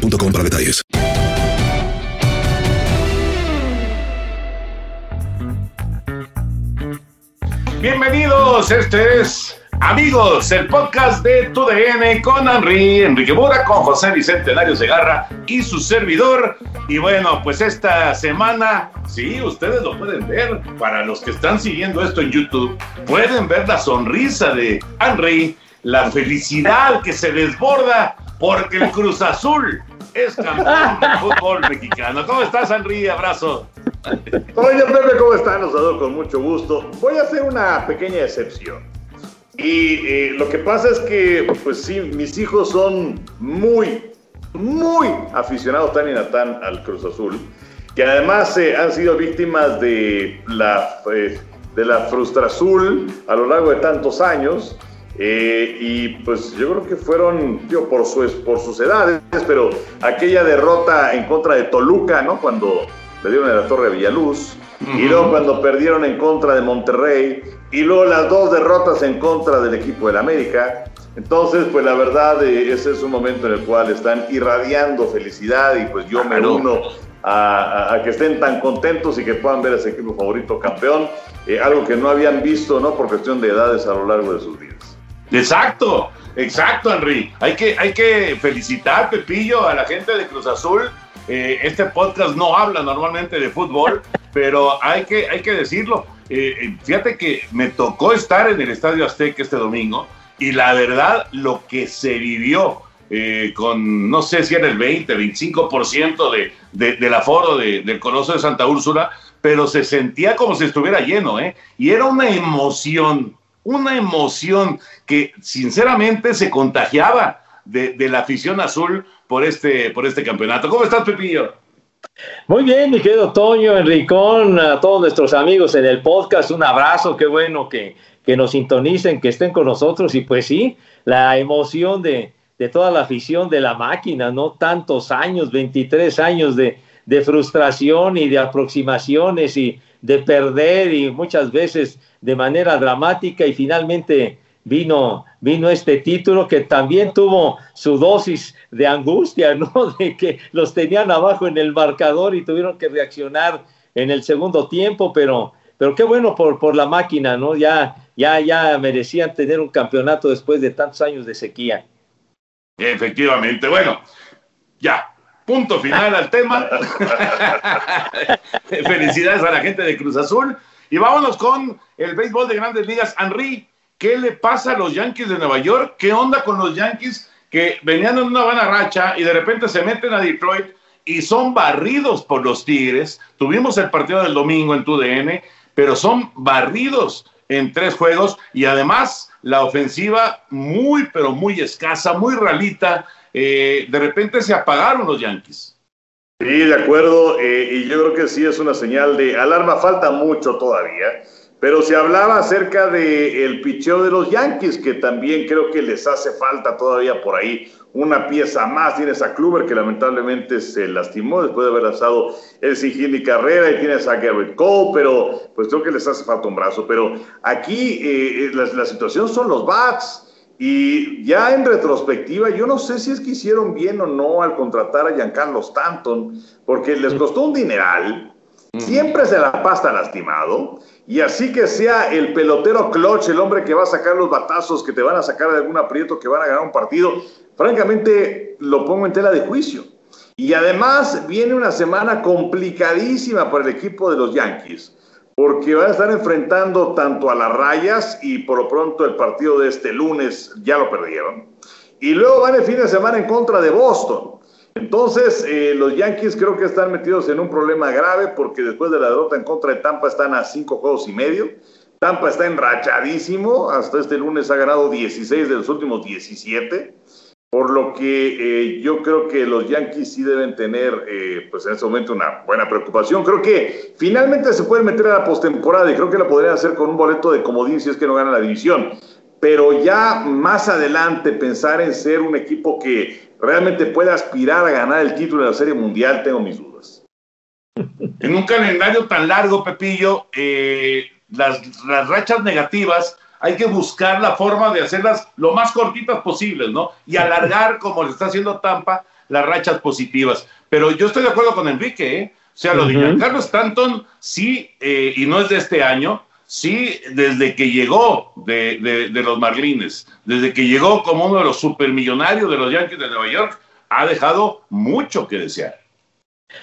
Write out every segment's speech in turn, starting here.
boostmobile.com para detalles. Bienvenidos, este es Amigos, el podcast de Tu DN con Henry, Enrique Mura, con José Bicentenario Segarra y su servidor. Y bueno, pues esta semana, sí, ustedes lo pueden ver. Para los que están siguiendo esto en YouTube, pueden ver la sonrisa de Henry, la felicidad que se desborda porque el Cruz Azul es campeón del fútbol mexicano. ¿Cómo estás, Henry? Abrazo. Oye, Pepe, ¿cómo están? Los saludo con mucho gusto. Voy a hacer una pequeña excepción. Y eh, lo que pasa es que, pues sí, mis hijos son muy, muy aficionados tan y tan al Cruz Azul, que además eh, han sido víctimas de la, eh, de la frustración a lo largo de tantos años. Y pues yo creo que fueron, por, su, por sus edades, pero aquella derrota en contra de Toluca, ¿no? Cuando le dieron en la Torre Villaluz, y luego cuando perdieron en contra de Monterrey, y luego las dos derrotas en contra del equipo del América. Entonces, pues la verdad, eh, ese es un momento en el cual están irradiando felicidad y pues yo me uno a, que estén tan contentos y que puedan ver a ese equipo favorito campeón, eh, algo que no habían visto, ¿no? Por cuestión de edades a lo largo de sus vidas. Exacto, exacto, Henry. Hay que, hay que felicitar, Pepillo, a la gente de Cruz Azul. Eh, este podcast no habla normalmente de fútbol, pero hay que, hay que decirlo eh, eh, fíjate que me tocó estar en el Estadio Azteca este domingo y la verdad lo que se vivió eh, con, no sé si era el 20, 25% de, de, del aforo del Coloso de Santa Úrsula, pero se sentía como si estuviera lleno, ¿eh? Y era una emoción, una emoción que sinceramente se contagiaba de, la afición azul por este, por este campeonato. ¿Cómo estás, Pepillo? Muy bien, mi querido Toño, Enricón, a todos nuestros amigos en el podcast, un abrazo, qué bueno que, que nos sintonicen, que estén con nosotros y pues sí, la emoción de, de toda la afición de la máquina, ¿no? Tantos años, 23 años de frustración y de aproximaciones y de perder y muchas veces de manera dramática y finalmente vino, vino este título que también tuvo su dosis de angustia, ¿no? De que los tenían abajo en el marcador y tuvieron que reaccionar en el segundo tiempo, pero, pero qué bueno por, por la máquina, ¿no? Ya, ya, ya merecían tener un campeonato después de tantos años de sequía. Efectivamente, bueno, ya, punto final al tema. Felicidades a la gente de Cruz Azul. Y vámonos con el béisbol de grandes ligas. Henry, ¿Qué le pasa a los Yankees de Nueva York? ¿Qué onda con los Yankees que venían en una buena racha y de repente se meten a Detroit y son barridos por los Tigres? Tuvimos el partido del domingo en TUDN, pero son barridos en tres juegos y además la ofensiva muy, pero muy escasa, muy ralita. Eh, de repente se apagaron los Yankees. Sí, de acuerdo. Eh, y yo creo que sí es una señal de alarma. Falta mucho todavía. Pero se hablaba acerca del el picheo de los Yankees, que también creo que les hace falta todavía por ahí una pieza más. Tienes a Kluber, que lamentablemente se lastimó después de haber lanzado el y Carrera, y tienes a Garrett Cole, pero pues creo que les hace falta un brazo. Pero aquí eh, eh, la, la, situación son los bats. Y ya en retrospectiva, yo no sé si es que hicieron bien o no al contratar a Giancarlo Stanton, porque les costó un dineral, siempre se la pasta lastimado y así que sea el pelotero clutch, el hombre que va a sacar los batazos, que te van a sacar de algún aprieto, que van a ganar un partido, francamente lo pongo en tela de juicio. Y además viene una semana complicadísima para el equipo de los Yankees, porque van a estar enfrentando tanto a las rayas y por lo pronto el partido de este lunes ya lo perdieron. Y luego van el fin de semana en contra de Boston. Entonces, eh, los Yankees creo que están metidos en un problema grave porque después de la derrota en contra de Tampa están a cinco juegos y medio. Tampa está enrachadísimo, hasta este lunes ha ganado 16 de los últimos 17. Por lo que eh, yo creo que los Yankees sí deben tener, eh, pues en este momento, una buena preocupación. Creo que finalmente se pueden meter a la postemporada y creo que la podrían hacer con un boleto de comodín si es que no ganan la división. Pero ya más adelante pensar en ser un equipo que realmente pueda aspirar a ganar el título de la Serie Mundial, tengo mis dudas. En un calendario tan largo, Pepillo, eh, las, las rachas negativas hay que buscar la forma de hacerlas lo más cortitas posibles, ¿no? Y alargar, como le está haciendo Tampa, las rachas positivas. Pero yo estoy de acuerdo con Enrique, ¿eh? O sea, lo de Carlos Stanton, sí, eh, y no es de este año, sí, desde que llegó de, de, los Marlines, desde que llegó como uno de los supermillonarios de los Yankees de Nueva York, ha dejado mucho que desear.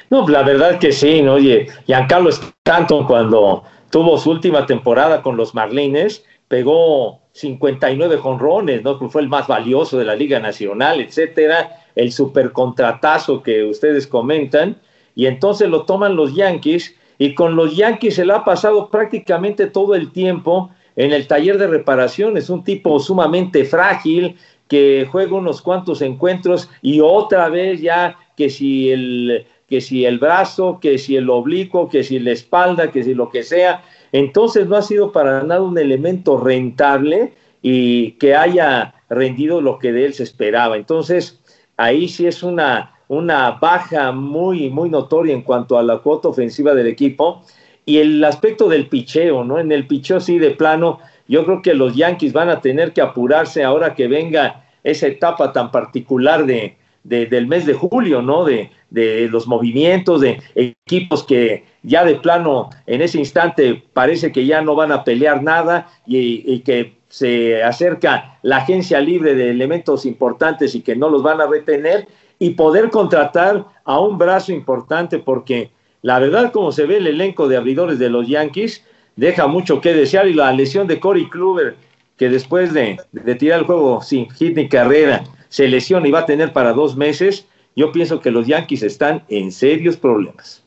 No, la verdad que sí, ¿no? Oye, Giancarlo Stanton cuando tuvo su última temporada con los Marlines, pegó 59 jonrones, ¿no? Fue el más valioso de la Liga Nacional, etcétera, el supercontratazo que ustedes comentan, y entonces lo toman los Yankees, y con los Yankees se le ha pasado prácticamente todo el tiempo en el taller de reparaciones, un tipo sumamente frágil, que juega unos cuantos encuentros y otra vez ya que si el que si el brazo, que si el oblicuo, que si la espalda, que si lo que sea, entonces no ha sido para nada un elemento rentable y que haya rendido lo que de él se esperaba. Entonces, ahí sí es una, una baja muy, muy notoria en cuanto a la cuota ofensiva del equipo. Y el aspecto del picheo, ¿no? En el picheo sí de plano, yo creo que los Yankees van a tener que apurarse ahora que venga esa etapa tan particular de, del mes de julio, ¿no? De, de los movimientos de equipos que ya de plano en ese instante parece que ya no van a pelear nada y, que se acerca la agencia libre de elementos importantes y que no los van a retener y poder contratar a un brazo importante porque la verdad como se ve el elenco de abridores de los Yankees deja mucho que desear y la lesión de Corey Kluber que después de, de tirar el juego sin hit ni carrera se lesiona y va a tener para dos meses yo pienso que los Yankees están en serios problemas.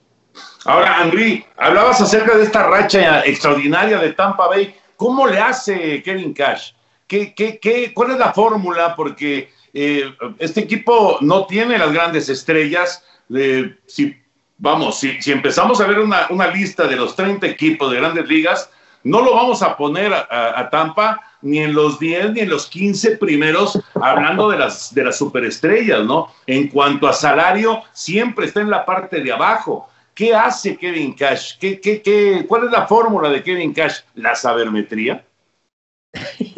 Ahora, Henry, hablabas acerca de esta racha extraordinaria de Tampa Bay. ¿Cómo le hace Kevin Cash? ¿Qué, qué, qué, cuál es la fórmula? Porque eh, este equipo no tiene las grandes estrellas. si, vamos, si, si, empezamos a ver una, una, lista de los 30 equipos de grandes ligas, no lo vamos a poner a, Tampa ni en los 10 ni en los 15 primeros, hablando de las, de las superestrellas, ¿no? En cuanto a salario, siempre está en la parte de abajo. ¿Qué hace Kevin Cash? ¿Qué, qué, qué, cuál es la fórmula de Kevin Cash? ¿La sabermetría?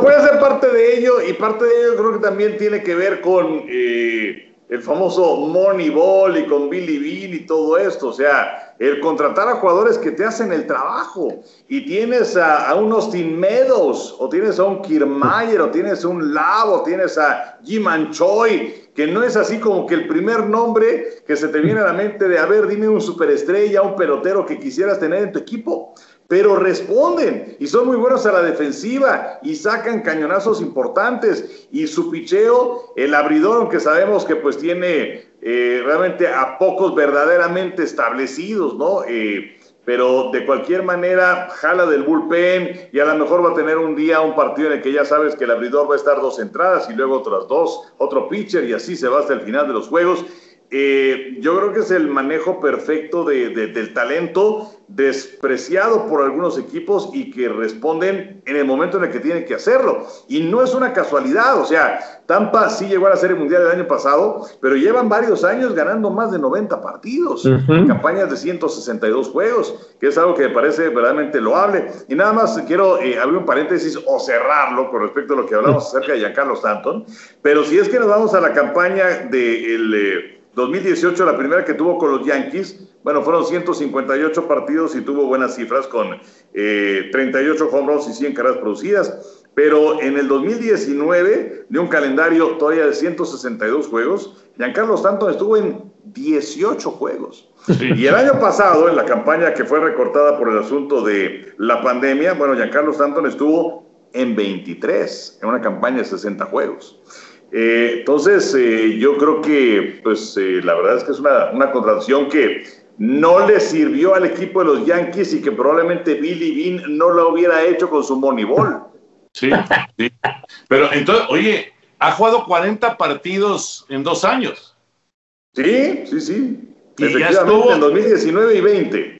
puede ser parte de ello y parte de ello creo que también tiene que ver con eh, el famoso Moneyball y con Billy Bill y todo esto. O sea, el contratar a jugadores que te hacen el trabajo. Y tienes a, unos Austin Meadows, o tienes a un Kiermaier, o tienes a un Lavo, tienes a Jim Anchoy, que no es así como que el primer nombre que se te viene a la mente de, a ver, dime un superestrella, un pelotero que quisieras tener en tu equipo pero responden y son muy buenos a la defensiva y sacan cañonazos importantes y su picheo, el abridor, aunque sabemos que pues tiene eh, realmente a pocos verdaderamente establecidos, ¿no? Eh, pero de cualquier manera jala del bullpen y a lo mejor va a tener un día un partido en el que ya sabes que el abridor va a estar dos entradas y luego otras dos, otro pitcher y así se va hasta el final de los juegos. Eh, yo creo que es el manejo perfecto de, del talento despreciado por algunos equipos y que responden en el momento en el que tienen que hacerlo. Y no es una casualidad, o sea, Tampa sí llegó a la Serie Mundial el año pasado, pero llevan varios años ganando más de 90 partidos, campañas de 162 juegos, que es algo que me parece verdaderamente loable. Y nada más quiero eh, abrir un paréntesis o cerrarlo con respecto a lo que hablamos acerca de Giancarlo Stanton, pero si es que nos vamos a la campaña del... De 2018, la primera que tuvo con los Yankees, bueno, fueron 158 partidos y tuvo buenas cifras con 38 eh, home runs y 100 carreras producidas. Pero en el 2019, de un calendario todavía de 162 juegos, Giancarlo Stanton estuvo en 18 juegos. Y el año pasado, en la campaña que fue recortada por el asunto de la pandemia, bueno, Giancarlo Stanton estuvo en 23, en una campaña de 60 juegos. Eh, entonces, eh, yo creo que, pues, eh, la verdad es que es una, una, contratación que no le sirvió al equipo de los Yankees y que probablemente Billy Bean no lo hubiera hecho con su Moneyball. Sí, sí. Pero entonces, oye, ha jugado 40 partidos en dos años. Sí, sí, sí. Y ya estuvo en 2019 y 20.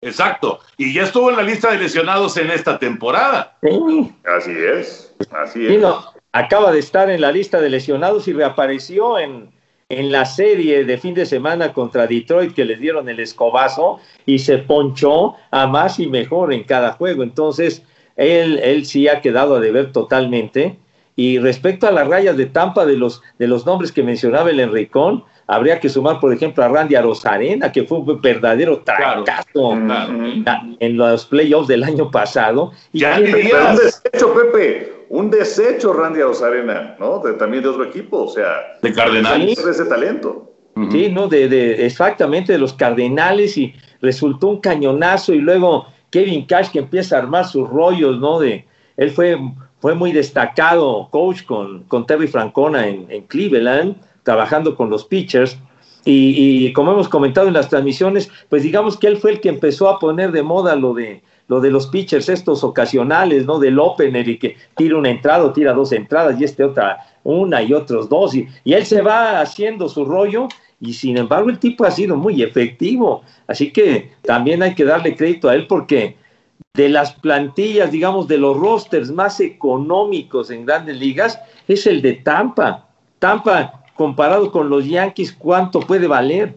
Exacto. Y ya estuvo en la lista de lesionados en esta temporada. Sí. Así es. Así Sí, es. no, acaba de estar en la lista de lesionados y reapareció en, en la serie de fin de semana contra Detroit que les dieron el escobazo y se ponchó a más y mejor en cada juego. Entonces, él, él sí ha quedado a deber totalmente. Y respecto a las rayas de Tampa, de los, de los nombres que mencionaba el Enricón, habría que sumar, por ejemplo, a Randy Arozarena, que fue un verdadero Claro. trancazo Claro. Ujú. en los playoffs del año pasado. Y Ya un desecho, Pepe. Un desecho, Randy Arozarena, ¿no? De- también de otro equipo. O sea, De Cardenales. de ese talento. Sí, no, de, de- exactamente de los Cardenales y resultó un cañonazo y luego Kevin Cash que empieza a armar sus rollos, ¿no? De él fue fue muy destacado coach con, con Terry Francona en, en Cleveland, trabajando con los pitchers. Y, y como hemos comentado en las transmisiones, pues digamos que él fue el que empezó a poner de moda lo de lo de los pitchers estos ocasionales, ¿no? Del opener y que tira una entrada o tira dos entradas y este otra una y otros dos y, y él se va haciendo su rollo y sin embargo el tipo ha sido muy efectivo. Así que también hay que darle crédito a él porque de las plantillas, digamos, de los rosters más económicos en grandes ligas, es el de Tampa. Tampa, comparado con los Yankees, ¿cuánto puede valer?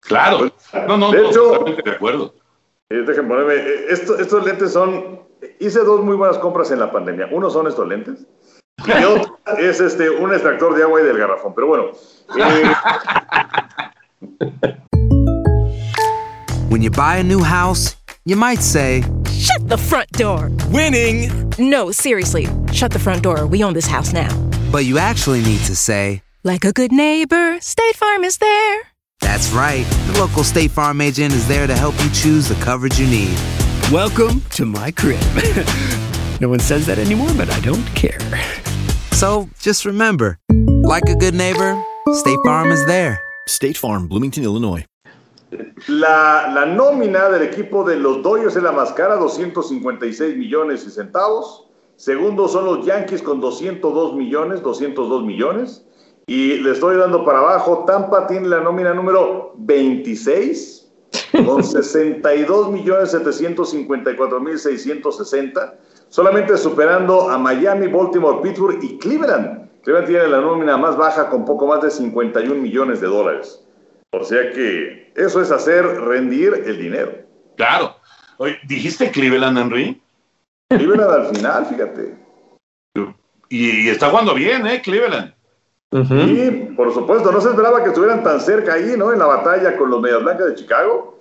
Claro. No, no, De hecho- totalmente de acuerdo. Eh, déjenme ponerme. eh, esto- estos lentes son. Hice dos muy buenas compras en la pandemia. Uno son estos lentes. Y otro es este, un extractor de agua y del garrafón. Pero bueno. eh, When you buy a new house, you might say, Shut the front door. Winning. No, seriously. Shut the front door. We own this house now. but you actually need to say, Like a good neighbor, State Farm is there. That's right. The local State Farm agent is there to help you choose the coverage you need. Welcome to my crib. no one says that anymore, but I don't care. So just remember, like a good neighbor, State Farm is there. State Farm, Bloomington, Illinois. la, la nómina del equipo de los Dodgers es la más cara, 256 millones y centavos. Segundo son los Yankees con 202 millones, 202 millones. Y le estoy dando para abajo. Tampa tiene la nómina número 26 con 62 millones 754 mil 660. Solamente superando a Miami, Baltimore, Pittsburgh y Cleveland. Cleveland tiene la nómina más baja con poco más de 51 millones de dólares. O sea que eso es hacer rendir el dinero. Claro. Oye, ¿dijiste Cleveland, Henry? Cleveland al final, fíjate. Y, y está jugando bien, ¿eh? Cleveland. Y por supuesto, no se esperaba que estuvieran tan cerca ahí, ¿no? En la batalla con los Medias Blancas de Chicago.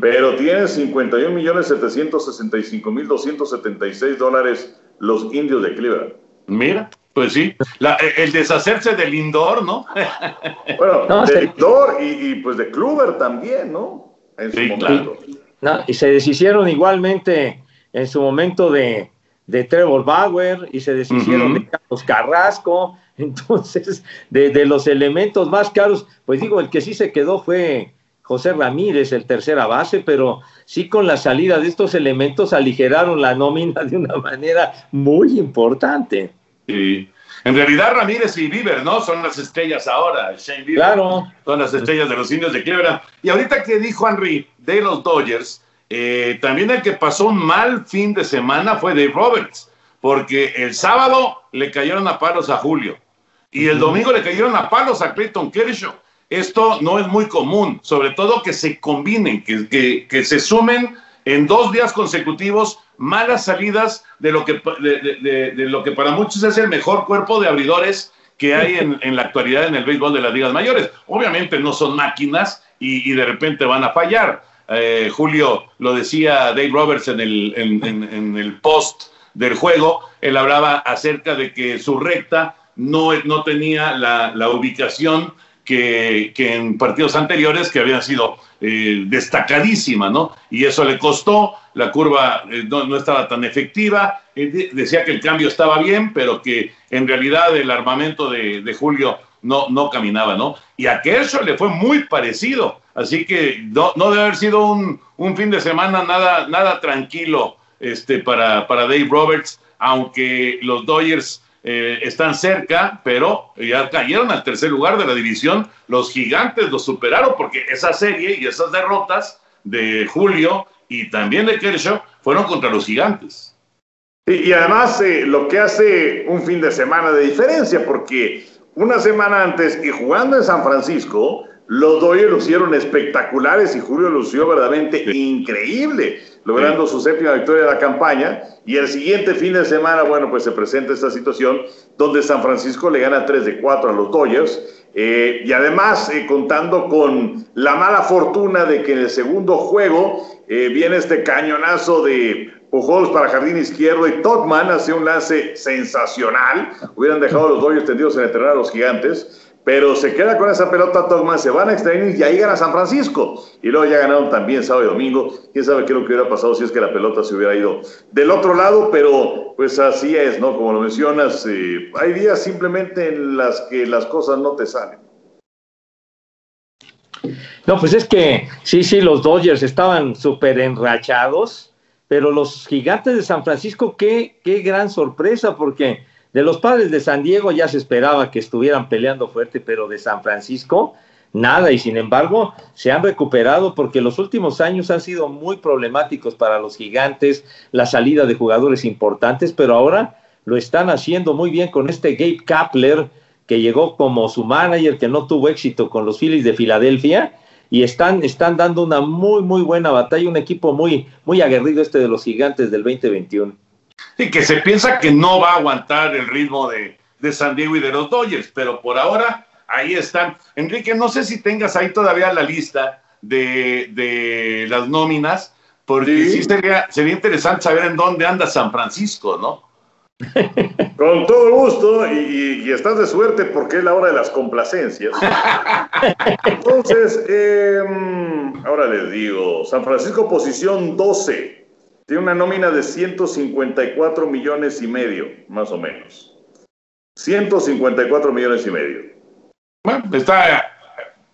Pero tienen 51 millones 765 mil 276 dólares los indios de Cleveland. Mira, pues sí. La- el deshacerse del indoor, ¿no? Bueno, No, de se- Lindor y, y, pues de Kluber también, ¿no? En su Sí, momento. No, y se deshicieron igualmente en su momento de, de Trevor Bauer y se deshicieron de Carlos Carrasco. Entonces, de, de los elementos más caros, pues digo, el que sí se quedó fue José Ramírez, el tercera base, pero sí con la salida de estos elementos aligeraron la nómina de una manera muy importante. Sí. En realidad, Ramírez y Bieber, ¿no? Son las estrellas ahora. Shane Bieber. Claro. Son las estrellas de los indios de Cleveland. Y ahorita que dijo Henry de los Dodgers, eh, también el que pasó un mal fin de semana fue Dave Roberts, porque el sábado le cayeron a palos a Julio y el domingo le cayeron a palos a Clayton Kershaw. Esto no es muy común, sobre todo que se combinen, que, que- que se sumen en dos días consecutivos malas salidas de lo que, de, de- de- de lo que para muchos es el mejor cuerpo de abridores que hay en, en la actualidad en el béisbol de las ligas mayores. Obviamente no son máquinas y, y de repente van a fallar. Eh, Julio lo decía Dave Roberts en el, en- el post del juego, él hablaba acerca de que su recta no, no tenía la, ubicación que, en partidos anteriores que habían sido eh, destacadísima, ¿no? Y eso le costó, la curva eh, no, no estaba tan efectiva, decía que el cambio estaba bien, pero que en realidad el armamento de Julio no, no caminaba, ¿no? Y a Kershaw le fue muy parecido, así que no, no debe haber sido un, un fin de semana nada, nada tranquilo este, para, para Dave Roberts, aunque los Dodgers eh, están cerca, pero ya cayeron al tercer lugar de la división. Los gigantes los superaron porque esa serie y esas derrotas de Julio y también de Kershaw fueron contra los gigantes. Y, además eh, lo que hace un fin de semana de diferencia, porque una semana antes y jugando en San Francisco, los Dodgers lucieron espectaculares y Julio lució verdaderamente increíble, logrando su séptima victoria de la campaña. Y el siguiente fin de semana, bueno, pues se presenta esta situación donde San Francisco le gana 3 de 4 a los Dodgers. Eh, y además, eh, contando con la mala fortuna de que en el segundo juego eh, viene este cañonazo de Pujols para jardín izquierdo y Totman hace un lance sensacional. Hubieran dejado a los Dodgers tendidos en entrenar a los gigantes pero se queda con esa pelota Togman, se van a extra y ahí gana San Francisco. Y luego ya ganaron también sábado y domingo. Quién sabe qué es lo que hubiera pasado si es que la pelota se hubiera ido del otro lado, pero pues así es, ¿no? Como lo mencionas, eh, hay días simplemente en las que las cosas no te salen. No, pues es que sí, sí, los Dodgers estaban súper enrachados, pero los gigantes de San Francisco, qué, qué gran sorpresa, porque de los padres de San Diego ya se esperaba que estuvieran peleando fuerte, pero de San Francisco nada, y sin embargo se han recuperado porque los últimos años han sido muy problemáticos para los gigantes, la salida de jugadores importantes, pero ahora lo están haciendo muy bien con este Gabe Kapler, que llegó como su manager, que no tuvo éxito con los Phillies de Filadelfia, y están, están dando una muy, muy buena batalla, un equipo muy, muy aguerrido este de los gigantes del 2021. Y que se piensa que no va a aguantar el ritmo de, San Diego y de los Dodgers, pero por ahora ahí están. Enrique, no sé si tengas ahí todavía la lista de, las nóminas, porque sí, sería, sería interesante saber en dónde anda San Francisco, ¿no? Con todo gusto, y, estás de suerte porque es la hora de las complacencias. Entonces, em, ahora les digo, San Francisco posición 12, tiene una nómina de 154 millones y medio, más o menos. 154 millones y medio. Bueno, está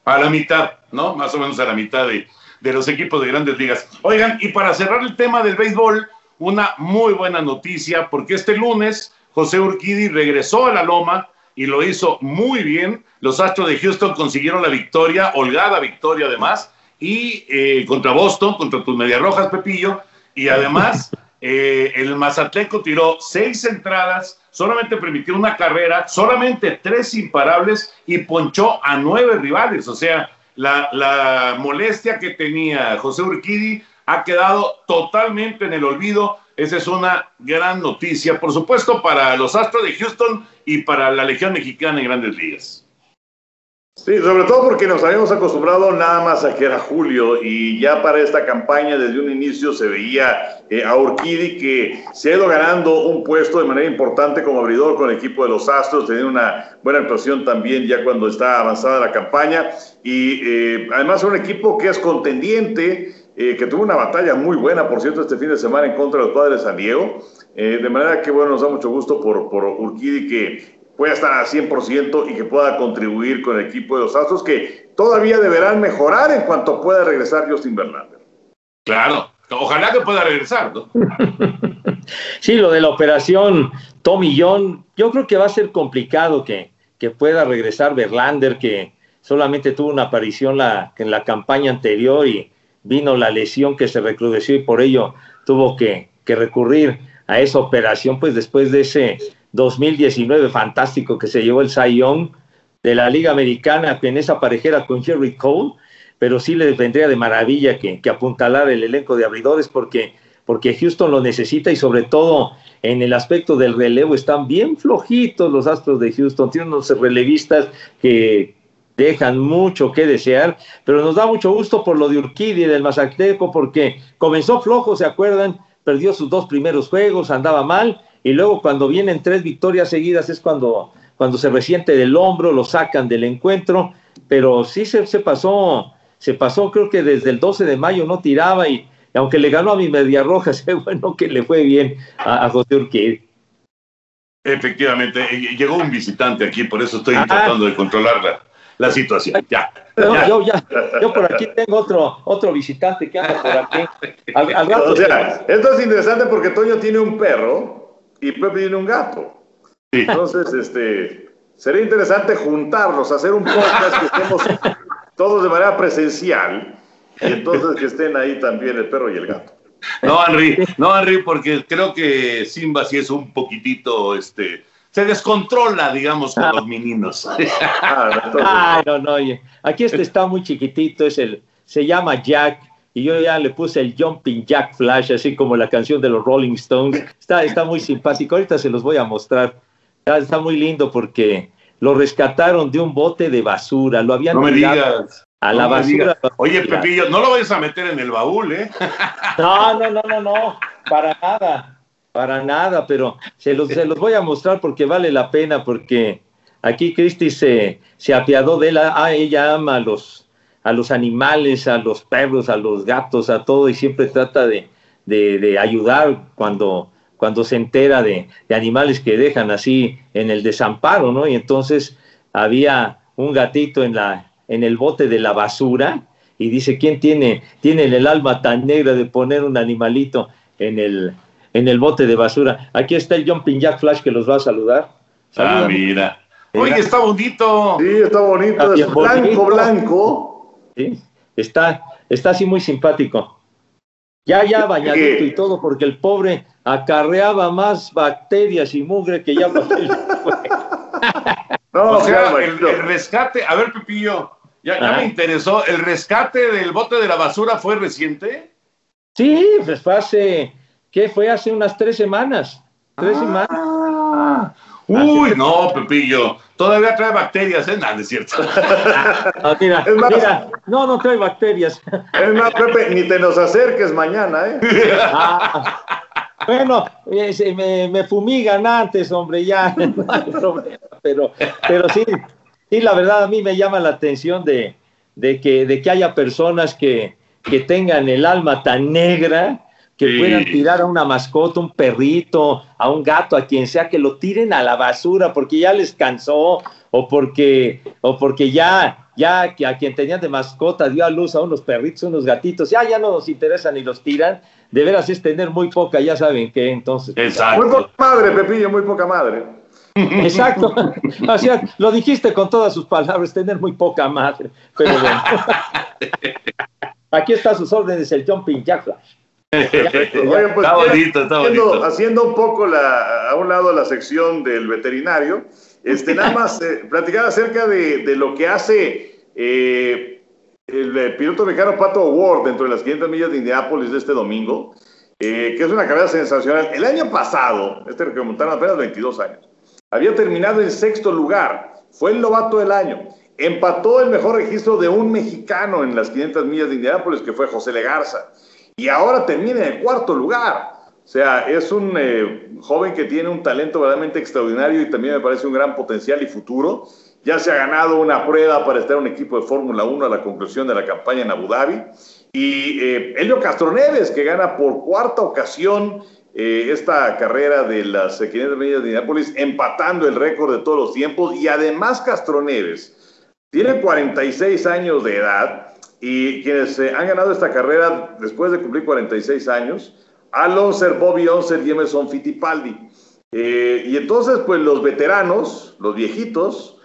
a la mitad, ¿no? Más o menos a la mitad de, los equipos de grandes ligas. Oigan, y para cerrar el tema del béisbol, una muy buena noticia, porque este lunes José Urquidi regresó a la Loma y lo hizo muy bien. Los Astros de Houston consiguieron la victoria, holgada victoria además, y eh, contra Boston, contra tus Medias Rojas, Pepillo, y además eh, el Mazatleco tiró seis entradas, solamente permitió una carrera, solamente tres imparables y ponchó a nueve rivales. O sea, la, la molestia que tenía José Urquidi ha quedado totalmente en el olvido. Esa es una gran noticia, por supuesto, para los Astros de Houston y para la Legión Mexicana en Grandes Ligas. Sí, sobre todo porque nos habíamos acostumbrado nada más a que era Julio y ya para esta campaña desde un inicio se veía eh, a Urquidi que se ha ido ganando un puesto de manera importante como abridor con el equipo de los Astros, teniendo una buena actuación también ya cuando está avanzada la campaña y eh, además un equipo que es contendiente, eh, que tuvo una batalla muy buena, por cierto, este fin de semana en contra de los padres de San Diego. de manera que, bueno, nos da mucho gusto por, por Urquidi que pueda estar al 100% y que pueda contribuir con el equipo de los Astros, que todavía deberán mejorar en cuanto pueda regresar Justin Verlander. Claro, ojalá que pueda regresar, ¿no? sí, lo de la operación Tommy John, yo creo que va a ser complicado que, que pueda regresar Verlander, que solamente tuvo una aparición la, en la campaña anterior y vino la lesión que se recrudeció y por ello tuvo que, que recurrir a esa operación, pues después de ese 2019 fantástico que se llevó el Cy Young de la Liga Americana en esa parejera con Jerry Cole, pero sí le vendría de maravilla que, que apuntalar el elenco de abridores porque, porque Houston lo necesita y sobre todo en el aspecto del relevo están bien flojitos los Astros de Houston, tienen unos relevistas que dejan mucho que desear, pero nos da mucho gusto por lo de Urquidi del Mazatleco porque comenzó flojo, ¿se acuerdan? Perdió sus dos primeros juegos, andaba mal, y luego cuando vienen tres victorias seguidas es cuando, cuando se resiente del hombro, lo sacan del encuentro, pero sí se, se pasó, se pasó creo que desde el 12 de mayo no tiraba y, aunque le ganó a mi media roja, sé bueno que le fue bien a, José Urquidi. Efectivamente, llegó un visitante aquí, por eso estoy ah. tratando de controlar la, situación. Ya, Yo, ya, yo por aquí tengo otro, otro visitante que anda por aquí. o sea, esto es interesante porque Toño tiene un perro y Pepe tiene un gato. Entonces, este, sería interesante juntarlos, hacer un podcast que estemos todos de manera presencial y entonces que estén ahí también el perro y el gato. No, Henry, no, Henry, porque creo que Simba sí es un poquitito, este, se descontrola, digamos, con los meninos. Ah, no, no, oye. Aquí este está muy chiquitito, es el, se llama Jack, y yo ya le puse el Jumping Jack Flash, así como la canción de los Rolling Stones. Está, está muy simpático, ahorita se los voy a mostrar. Está, está muy lindo porque lo rescataron de un bote de basura, lo habían no me digas. a la basura. Oye, Pepillo, no lo vayas a meter en el baúl, ¿eh? No, no, no, no, no, para nada, para nada, pero se los, se los voy a mostrar porque vale la pena, porque aquí Cristi se, se apiadó de él, ah, ella ama a los, a los animales, a los perros, a los gatos, a todo, y siempre trata de, de, de ayudar cuando, cuando se entera de, de, animales que dejan así en el desamparo, ¿no? Y entonces había un gatito en, la, en el bote de la basura y dice, ¿quién tiene, tiene el alma tan negra de poner un animalito en el, en el bote de basura? Aquí está el Jumping Jack Flash que los va a saludar. Ah, mira. Oye, está bonito. Sí, está bonito. Está es blanco, bonito. blanco. Sí, está, está así muy simpático. Ya, ya bañadito y todo, porque el pobre acarreaba más bacterias y mugre que ya No, o sea, el, el, rescate, a ver, Pepillo, ya, ya me interesó, ¿el rescate del bote de la basura fue reciente? Sí, pues fue hace, ¿qué? Fue hace unas tres semanas, tres Ah. semanas. Uy, no, Pepillo, todavía trae bacterias, ¿eh? Nada, es cierto. Ah, mira, Es más- mira, no, no trae bacterias. Es más, Pepe, ni te nos acerques mañana, ¿eh? Ah, bueno, eh, me, me fumigan antes, hombre, ya, no hay problema, pero, pero sí, sí, la verdad a mí me llama la atención de, de, que, de que haya personas que, que tengan el alma tan negra que Sí. puedan tirar a una mascota, un perrito, a un gato, a quien sea, que lo tiren a la basura porque ya les cansó o porque, o porque ya, ya que a quien tenían de mascota dio a luz a unos perritos, unos gatitos, ya, ya no nos interesan y los tiran. De veras es tener muy poca, ya saben qué, entonces. Muy Exacto. poca madre, Pepillo, muy poca madre. Exacto. O sea, lo dijiste con todas sus palabras, tener muy poca madre. Pero bueno. Aquí está a sus órdenes el Jumping Jack Flash. Oye, pues, Está bonito, está haciendo, bonito. haciendo un poco la, a un lado la sección del veterinario, este, nada más eh, platicar acerca de, de lo que hace eh, el, eh, piloto mexicano Pato Ward dentro de las 500 millas de Indianápolis de este domingo, eh, que es una carrera sensacional. El año pasado, este que remontaron apenas 22 años, había terminado en sexto lugar, fue el novato del año. Empató el mejor registro de un mexicano en las 500 millas de Indianápolis, que fue José Legarza y ahora termina en el cuarto lugar. O sea, es un eh, joven que tiene un talento verdaderamente extraordinario y también me parece un gran potencial y futuro. Ya se ha ganado una prueba para estar en un equipo de Fórmula 1 a la conclusión de la campaña en Abu Dhabi. Y eh, Elio Castroneves, que gana por cuarta ocasión eh, esta carrera de las 500 millas de Indianápolis, empatando el récord de todos los tiempos. Y además Castroneves tiene 46 años de edad y quienes eh, han ganado esta carrera después de cumplir 46 años, Al Onser, Bobby Onser y Emerson Fittipaldi. Eh, y entonces, pues los veteranos, los viejitos,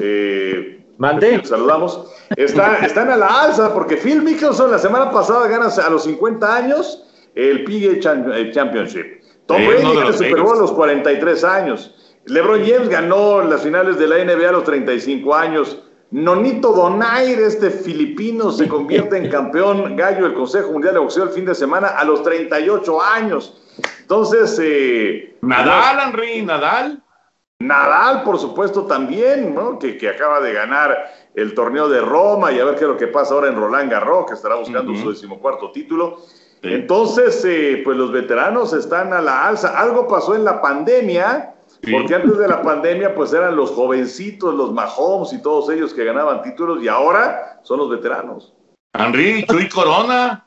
eh, Mandé. saludamos, están, están a la alza porque Phil Mickelson la semana pasada gana a los 50 años el PGA eh, Championship. Tom Brady gana el Super Bowl a los 43 años. LeBron James ganó las finales de la NBA a los 35 años. Nonito Donaire, este filipino, se convierte en campeón gallo del Consejo Mundial de Boxeo el fin de semana a los 38 años. Entonces, eh, Nadal, Henry, Nadal. Nadal, por supuesto, también, ¿no? Que, que acaba de ganar el torneo de Roma y a ver qué es lo que pasa ahora en Roland Garros, que estará buscando su decimocuarto título. Sí. Entonces, eh, pues los veteranos están a la alza. Algo pasó en la pandemia, Sí. porque antes de la pandemia, pues eran los jovencitos, los Mahomes y todos ellos que ganaban títulos, y ahora son los veteranos. Henry, Chuy Corona.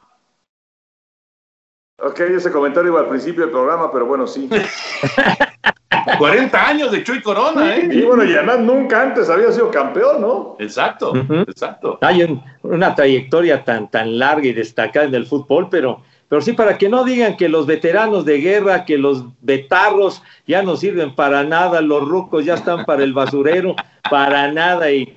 Ok, ese comentario iba al principio del programa, pero bueno, sí. 40 años de Chuy Corona, Y ¿eh? bueno, y además nunca antes había sido campeón, ¿no? Exacto, exacto. Hay un- una trayectoria tan, tan larga y destacada en el fútbol, pero, pero sí para que no digan que los veteranos de guerra, que los betarros ya no sirven para nada, los rucos ya están para el basurero, para nada y...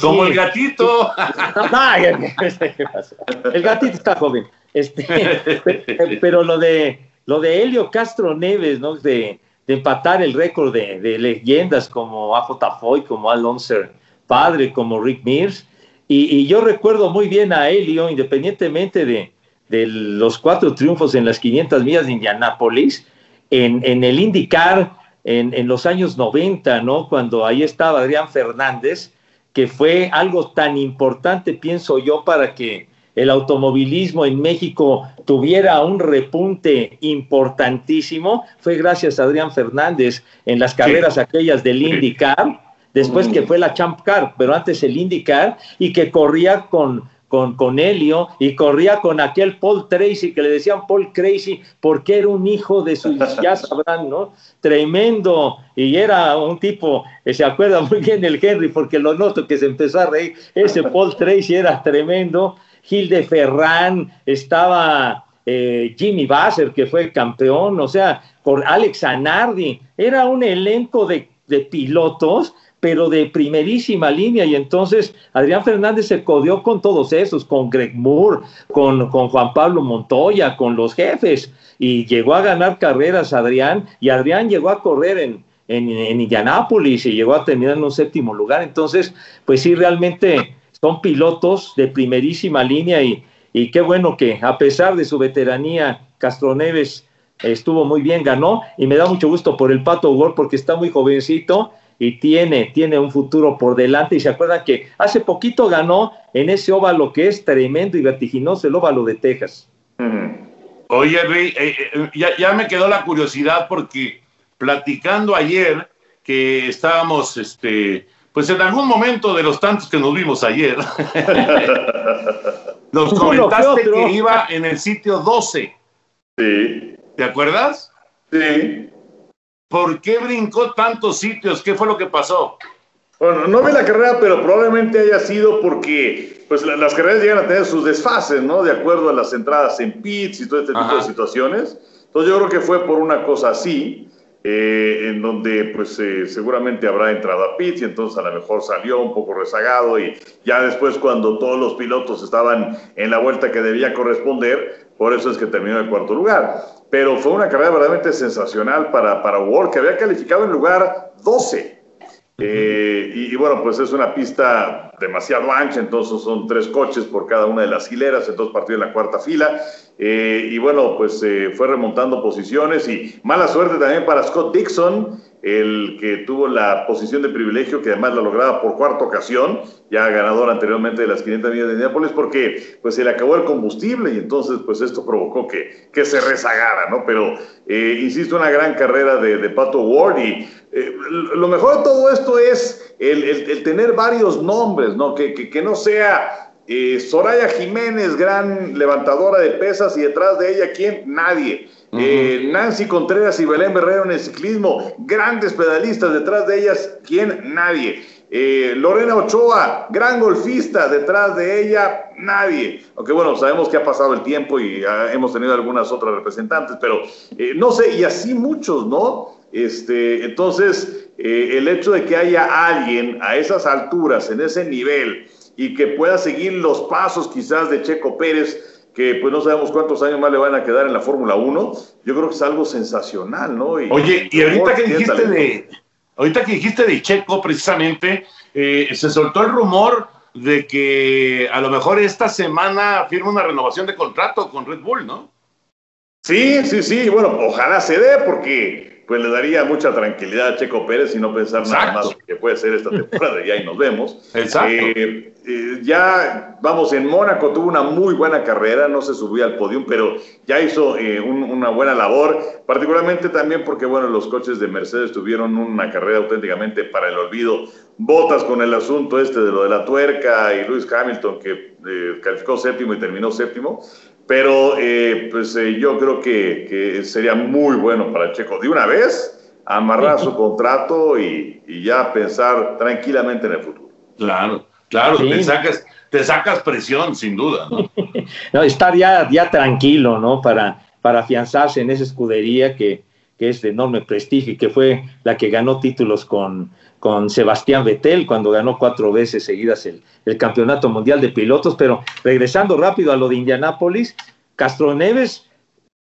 Como el gatito. el gatito está joven. Este, pero lo de lo de Helio Castro Neves, ¿no? De, empatar el récord de, leyendas como AJ Foy, como Al Onser, padre, como Rick Mears. Y, yo recuerdo muy bien a Helio, independientemente de, los cuatro triunfos en las 500 millas de Indianápolis, en, en el IndyCar en, en, los años 90, ¿no? Cuando ahí estaba Adrián Fernández, que fue algo tan importante, pienso yo, para que el automovilismo en México tuviera un repunte importantísimo, fue gracias a Adrián Fernández en las carreras aquellas del IndyCar, después que fue la Champ Car, pero antes el IndyCar, y que corría con, con, con Helio y corría con aquel Paul Tracy, que le decían Paul Crazy, porque era un hijo de su, ya sabrán, ¿no? Tremendo, y era un tipo, eh, se acuerda muy bien el Henry, porque lo noto que se empezó a reír, ese Paul Tracy era tremendo, Gil de Ferran, estaba eh, Jimmy Basser, que fue campeón, o sea, por Alex Anardi, era un elenco de, pilotos pero de primerísima línea. Y entonces Adrián Fernández se codió con todos esos, con Greg Moore, con, con, Juan Pablo Montoya, con los jefes, y llegó a ganar carreras Adrián, y Adrián llegó a correr en, en, Indianápolis y llegó a terminar en un séptimo lugar. Entonces, pues sí, realmente son pilotos de primerísima línea y, y qué bueno que a pesar de su veteranía, Castroneves estuvo muy bien, ganó y me da mucho gusto por el Pato Gol porque está muy jovencito y tiene, tiene un futuro por delante. Y se acuerdan que hace poquito ganó en ese óvalo que es tremendo y vertiginoso, el óvalo de Texas. Oye, Rey, eh, eh, ya, ya, me quedó la curiosidad porque platicando ayer que estábamos este, pues en algún momento de los tantos que nos vimos ayer, nos comentaste que iba en el sitio 12. Sí. ¿Te acuerdas? Sí. ¿Por qué brincó tantos sitios? ¿Qué fue lo que pasó? Bueno, no vi la carrera, pero probablemente haya sido porque pues, las carreras llegan a tener sus desfases, ¿no? De acuerdo a las entradas en pits y todo este tipo de situaciones. Entonces yo creo que fue por una cosa así. Eh, en donde pues eh, seguramente habrá entrado a pits y entonces a lo mejor salió un poco rezagado y ya después cuando todos los pilotos estaban en la vuelta que debía corresponder, por eso es que terminó en cuarto lugar. Pero fue una carrera verdaderamente sensacional para, para Ward, que había calificado en lugar 12. Eh, y, bueno, pues es una pista demasiado ancha, entonces son tres coches por cada una de las hileras, entonces partió en la cuarta fila. Eh, y bueno, pues eh, fue remontando posiciones y mala suerte también para Scott Dixon, el que tuvo la posición de privilegio, que además la lograba por cuarta ocasión, ya ganador anteriormente de las 500 millas de Indianapolis, porque pues se le acabó el combustible y entonces pues esto provocó que, que se rezagara, ¿no? Pero, eh, insisto, una gran carrera de, de Pato Ward y lo mejor de todo esto es el, el, tener varios nombres, ¿no? Que, que, que no sea eh, Soraya Jiménez, gran levantadora de pesas, y detrás de ella, ¿quién? Nadie. Eh, Nancy Contreras y Belén Berrero en el ciclismo, grandes pedalistas, detrás de ellas, ¿quién? Nadie. Eh, Lorena Ochoa, gran golfista, detrás de ella, nadie. Aunque bueno, sabemos que ha pasado el tiempo y ah, hemos tenido algunas otras representantes, pero no sé, y así muchos, ¿no? Este, entonces, el hecho de que haya alguien a esas alturas, en ese nivel, y que pueda seguir los pasos quizás de Checo Pérez, que pues no sabemos cuántos años más le van a quedar en la Fórmula 1, yo creo que es algo sensacional, ¿no? Oye, y ahorita que dijiste de, ahorita que dijiste de Checo precisamente, eh, se soltó el rumor de que a lo mejor esta semana firma una renovación de contrato con Red Bull, ¿no? Sí, sí, sí, bueno, ojalá se dé porque pues le daría mucha tranquilidad a Checo Pérez y no pensar nada más que puede ser esta temporada y ahí nos vemos. Exacto. Eh, eh, ya, vamos, en Mónaco tuvo una muy buena carrera, no se subió al podium, pero ya hizo eh, una buena labor, particularmente también porque, bueno, los coches de Mercedes tuvieron una carrera auténticamente para el olvido. Botas con el asunto este de lo de la tuerca y Lewis Hamilton que calificó séptimo y terminó séptimo. Pero eh, pues eh, yo creo que, sería muy bueno para Checo de una vez amarrar su contrato y, ya pensar tranquilamente en el futuro. Claro, claro, le, sacas, te sacas presión, sin duda. ¿no? no, estar ya, ya tranquilo, ¿no? Para, para afianzarse en esa escudería que, que es de enorme prestigio y que fue la que ganó títulos con, con Sebastián Vettel cuando ganó cuatro veces seguidas el, el, campeonato mundial de pilotos. Pero regresando rápido a lo de Indianápolis, Castro Neves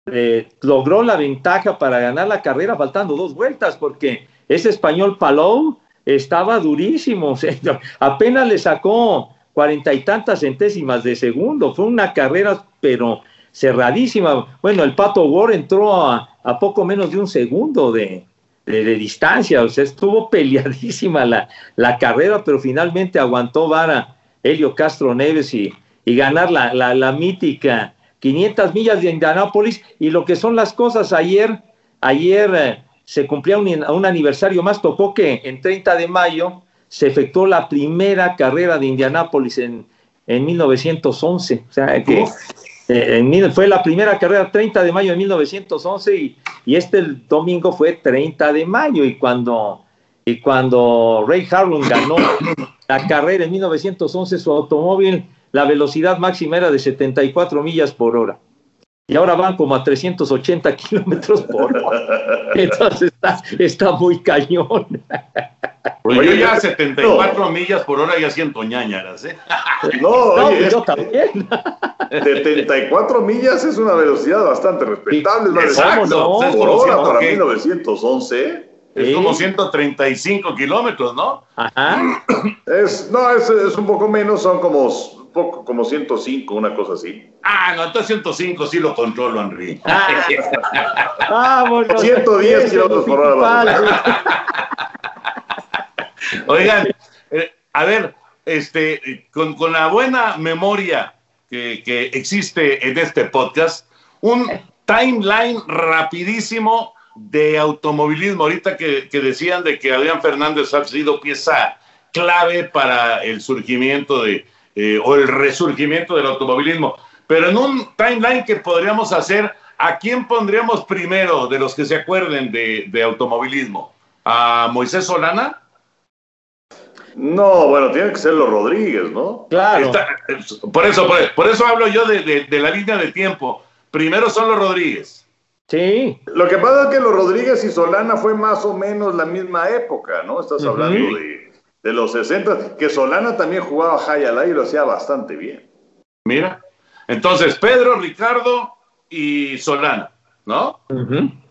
eh, logró la ventaja para ganar la carrera faltando dos vueltas porque ese español Palou estaba durísimo, apenas le sacó cuarenta y tantas centésimas de segundo, fue una carrera pero cerradísima. Bueno, el Pato War entró a, a poco menos de un segundo de, de, distancia, o sea, estuvo peleadísima la, la carrera, pero finalmente aguantó vara Helio Castro Neves y, y ganar la, la, la, mítica 500 millas de Indianápolis. Y lo que son las cosas, ayer, ayer eh, se cumplía un, un, aniversario más, tocó que en 30 de mayo se efectuó la primera carrera de Indianápolis en, en 1911, o sea que... en, fue la primera carrera 30 de mayo de 1911 y, y, este el domingo fue 30 de mayo y cuando, y cuando Ray Harlan ganó la carrera en 1911 su automóvil la velocidad máxima era de 74 millas por hora. Y ahora van como a 380 kilómetros por hora. Entonces está, está muy cañón Pues yo ya 74 no. millas por hora ya siento ñañaras, ¿eh? No, yo es, también 74 millas es una velocidad bastante respetable. Es Exacto. no? Es por como hora para que- 1911. Es Sí. como 135 kilómetros, ¿no? Ajá. Es, no, es, es un poco menos, son como, un poco, como 105, una cosa así. Ah, no, entonces 105 sí lo controlo, Henry. Vámonos. 110 kilómetros por hora. Oigan, eh, a ver, este, con, con la buena memoria que, que existe en este podcast, un timeline rapidísimo de automovilismo. Ahorita que, que decían de que Adrián Fernández ha sido pieza clave para el surgimiento de, eh, o el resurgimiento del automovilismo. Pero en un timeline que podríamos hacer, ¿a quién pondríamos primero de los que se acuerden de, de automovilismo? ¿A Moisés Solana? No, bueno, tiene que ser los Rodríguez, ¿no? Claro. Está- por, eso, por, por eso hablo yo de, de- de la línea de tiempo. Primero son los Rodríguez. Sí. Lo que pasa es que los Rodríguez y Solana fue más o menos la misma época, ¿no? Estás hablando de, de los 60, que Solana también jugaba high al y lo hacía bastante bien. Mira. Entonces, Pedro, Ricardo y Solana, ¿no?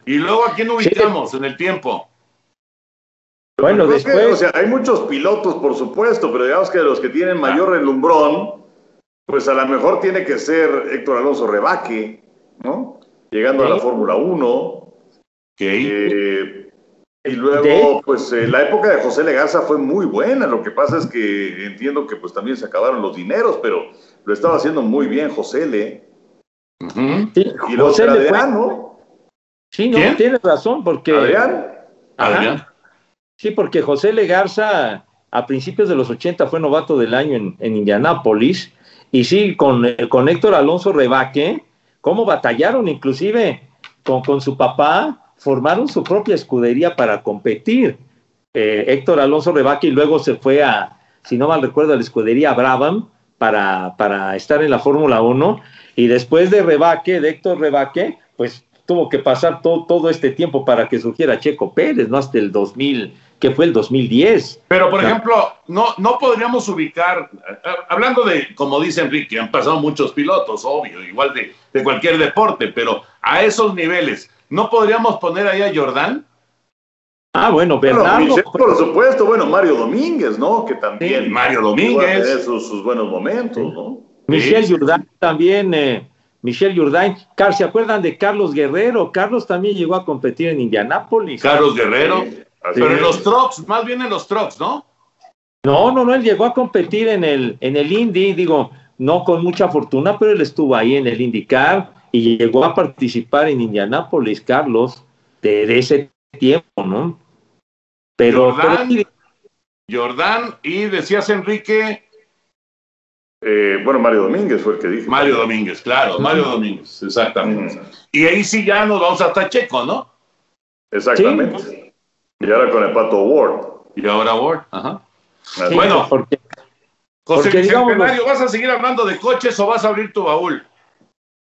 Y luego, ¿a quién ubicamos en el tiempo? Bueno, que, después. o sea, hay muchos pilotos, por supuesto, pero digamos que los que tienen mayor relumbrón, pues a lo mejor tiene que ser Héctor Alonso Rebaque, ¿no? Llegando a la Sí. Fórmula 1. Ok. eh, y luego, De- pues eh, la época de José Legarza fue muy buena. Lo que pasa es que entiendo que pues también se acabaron los dineros, pero lo estaba haciendo muy bien José Le. Sí, Y José le fue- Adrián, ¿no? Sí, no, ¿Quién? tienes razón, porque. Adrián. Ajá. Adrián. Sí, porque José Legarza a principios de los 80 fue novato del año en, en Indianápolis. Y sí, con, eh, con Héctor Alonso Rebaque, cómo batallaron inclusive con, con su papá, formaron su propia escudería para competir. Eh, Héctor Alonso Rebaque y luego se fue a, si no mal recuerdo, a la escudería Brabham para, para estar en la Fórmula 1. Y después de Rebaque, de Héctor Rebaque, pues tuvo que pasar todo, todo este tiempo para que surgiera Checo Pérez, ¿no? Hasta el 2000, que fue el 2010. Pero, por ejemplo, no, no podríamos ubicar, hablando de, como dice Enrique, han pasado muchos pilotos, obvio, igual de, de cualquier deporte, pero a esos niveles, ¿no podríamos poner ahí a Jordán? Ah, bueno, Bueno, Bernardo. Michel, por supuesto, bueno, Mario Domínguez, ¿no? Que también Sí, Mario Domínguez. sus, sus buenos momentos, ¿no? Michel Sí. Jourdain también, eh, Michel Jourdain. Car- ¿Se acuerdan de Carlos Guerrero? Carlos también llegó a competir en Indianápolis. Carlos Guerrero. Sí, así Pero en los trucks, más bien en los trucks, ¿no? No, no, no, él llegó a competir en el, en el Indy, digo, no con mucha fortuna, pero él estuvo ahí en el IndyCar y llegó a participar en Indianápolis, Carlos, de, ese tiempo, ¿no? Pero, pero Jordán. sí, Jordán y decías Enrique, Eh, bueno, Mario Domínguez fue el que dije. Mario Domínguez, claro, Mario Domínguez, exactamente. Y ahí sí ya nos vamos hasta Checo, ¿no? Exactamente. Y ahora con el Pato Ward. Y ahora Ward, ajá. Sí, Bueno. porque José Porque, ¿vas a seguir hablando de coches o vas a abrir tu baúl?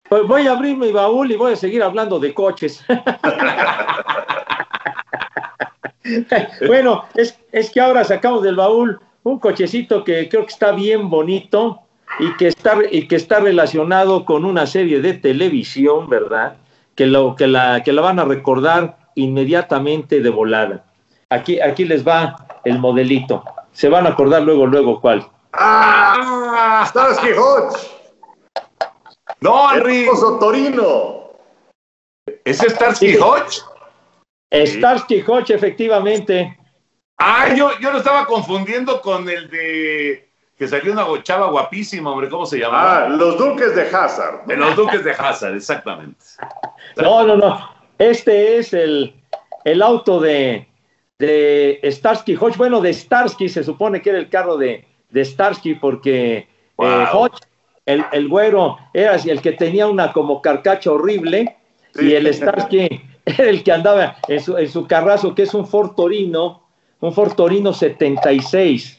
Pues voy a abrir mi baúl y voy a seguir hablando de coches. bueno, es, es que ahora sacamos del baúl un cochecito que creo que está bien bonito y que está, y que está relacionado con una serie de televisión, ¿verdad? Que, lo, que, la, que la van a recordar inmediatamente de volada. Aquí, aquí les va el modelito. Se van a acordar luego, luego cuál. ¡Ah! Starsky Hodge. No, Henry, Torino. ¿es Starsky Sí. Hodge? Starsky Hodge, efectivamente. Ah, yo, yo lo estaba confundiendo con el de que salió una chava guapísima, hombre, ¿cómo se llamaba? Ah, los Duques de Hazard. De los Duques de Hazard, exactamente. No, no, no. Este es el, el auto de, de Starsky Hodge. Bueno, de Starsky se supone que era el carro de, de Starsky porque Wow. eh, Hodge, el, el güero, era el que tenía una como carcacha horrible Sí. y el Starsky era el que andaba en su, en su carrazo, que es un Ford Torino, un Ford Torino 76.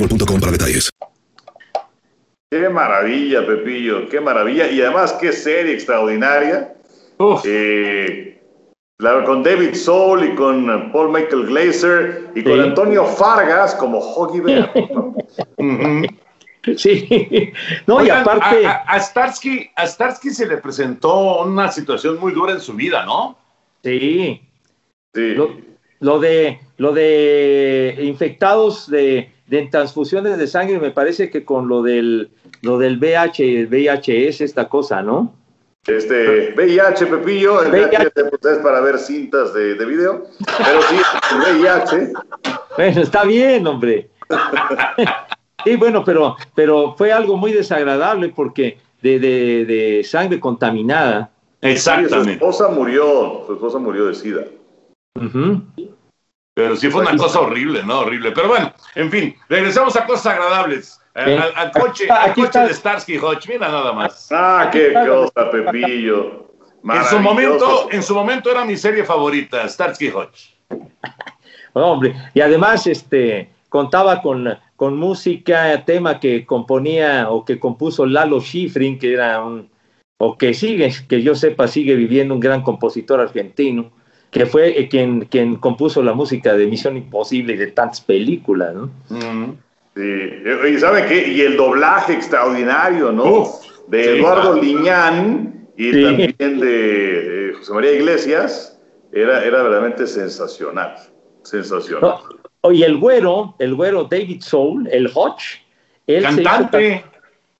boostmobile.com para detalles. Qué maravilla, Pepillo, qué maravilla. Y además, qué serie extraordinaria. Uf, Eh, la- con David Soul y con Paul Michael Glazer y con. Antonio Fargas como Hoggy Bear. Sí. No, y aparte. a, a- a Starsky, a Starsky se le presentó una situación muy dura en su vida, ¿no? Sí. Sí. Lo, lo de lo de infectados de, de transfusiones de sangre me parece que con lo del lo del VH y el VHS esta cosa, ¿no? Este, VIH, Pepillo, el VIH. VIH pues, es para ver cintas de, de video, pero sí, el VIH, Bueno, está bien, hombre. Sí, bueno, pero pero fue algo muy desagradable porque de, de, de sangre contaminada. sí, su Exactamente. esposa murió, su esposa murió de SIDA. Ujú. Pero sí fue una cosa horrible, ¿no? Horrible. Pero bueno, en fin, regresamos a cosas agradables. Al, Bien. al- al coche, Aquí está- al coche está. de Starsky Hodge, mira nada más. Ah, qué cosa, Pepillo. En su momento, en su momento era mi serie favorita, Starsky Hodge. Hombre, y además este contaba con, con música, tema que componía o que compuso Lalo Schifrin, que era un, o que sigue, que yo sepa, sigue viviendo un gran compositor argentino, que fue eh, quien, quien compuso la música de Misión Imposible y de tantas películas, ¿no? Mm. Sí, y ¿saben qué? Y el doblaje extraordinario, ¿no? Uf, de sí, Eduardo claro. Liñán y Sí. también de eh, José María Iglesias, era, era verdaderamente sensacional. Sensacional. No, Oye, el güero, el güero David Soul, el Hodge, él hizo Cantante.